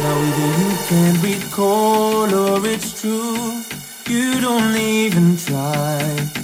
Now either you can't recall or it's true. You don't even try.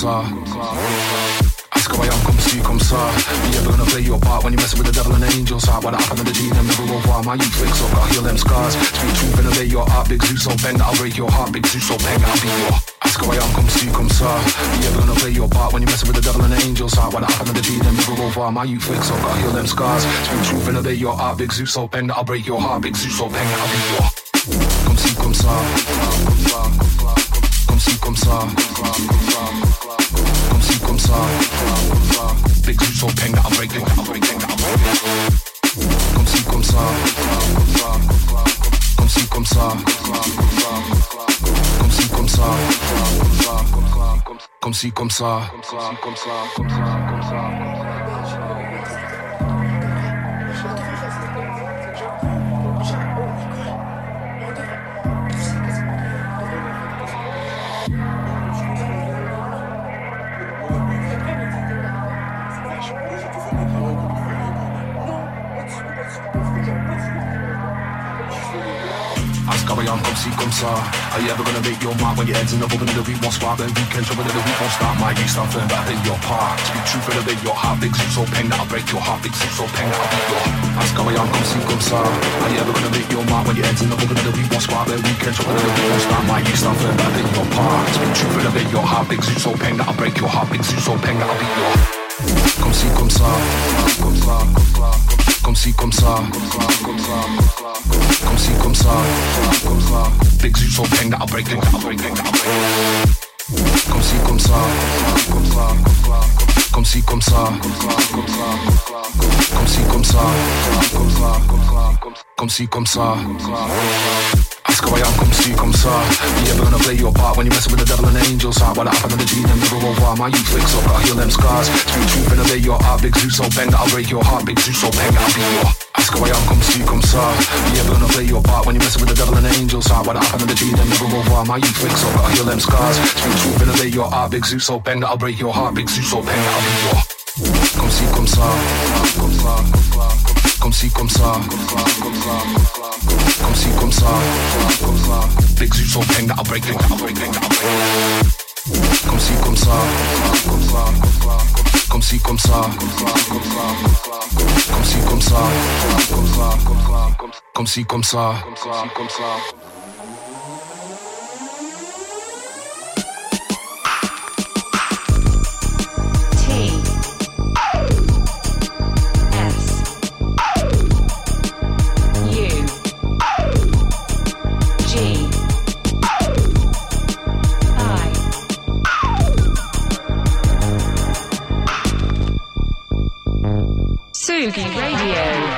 Ça. Ask why I'm comme si comme ça. You ever gonna play your part when you're messing with the devil and the angels heart? What happened to the G them never over. My youth wakes up, got heal them scars. Speak truth and obey your heart, big Zeus so bend I'll break your heart, big Zeus so bend I'll be your. Ask why I'm comme si comme ça. You ever gonna play your part when you're messing with the devil and the angels heart? What happened to the G them never over. My youth wakes up, got heal them scars. Speak truth and obey your heart, big Zeus so bend I'll break your heart, big Zeus so bend I'll be your. Comme si comme ça. Comme si comme ça. Peng that I'm breaking, that I'm breaking, that I'm breaking. Comme si comme ça. Comme si comme ça. Comme si comme ça. Comme si comme ça. Comme si comme ça. Comme ça. Comme ça. comme si comme ça Are you ever gonna make your mind when your head's in the open and the beat won't spark Then weekend trouble and the beat won't start My youth start feeling better than your part. Speak truth the obey your heart Big suit so pain that'll break your heart Big suit so pain that'll be your Ask how I am comme si comme ça Are you ever gonna make your mind when your head's in the open and the beat won't spark Then weekend trouble and the beat won't start My youth start feeling better than your part. Speak truth and obey your heart Big suit so pain that'll break your heart Big suit so pain that'll be your Comme si comme ça Comme ça Comme ça Comme si comme ça Comme ça Comme si comme ça Comme ça Big Zeus so bang that I'll break it I'll break it I'll break it Comme si comme ça Comme ça Comme si comme ça Comme si comme ça Comme si comme ça How I am, come see, come saw. You ever gonna play your part when you messing with the devil and the angels. Heart What happened to the G, them never over My youth flicks up, gotta heal them scars. Speak truth and obey your heart Big Zeus so bang that I'll break your heart Big Zeus so bang I'll be your Ask how I am, come see, come saw. You ever gonna play your part when you messing with the devil and the angels. Heart What happened to the G, them never over My youth flicks up, gotta heal them scars. Speak truth and obey your heart Big Zeus so bang that I'll break your heart Big Zeus so bang I'll be your Comme si, comme ça Comme ça, comme ça Comme si, comme ça. Comme si, comme ça. Big Zeus so bang that I'll break it I'll break it I'll break. Comme si, comme ça. Comme si, comme ça. Comme si, comme ça. Comme si, comme ça Comme ça Sugi Radio.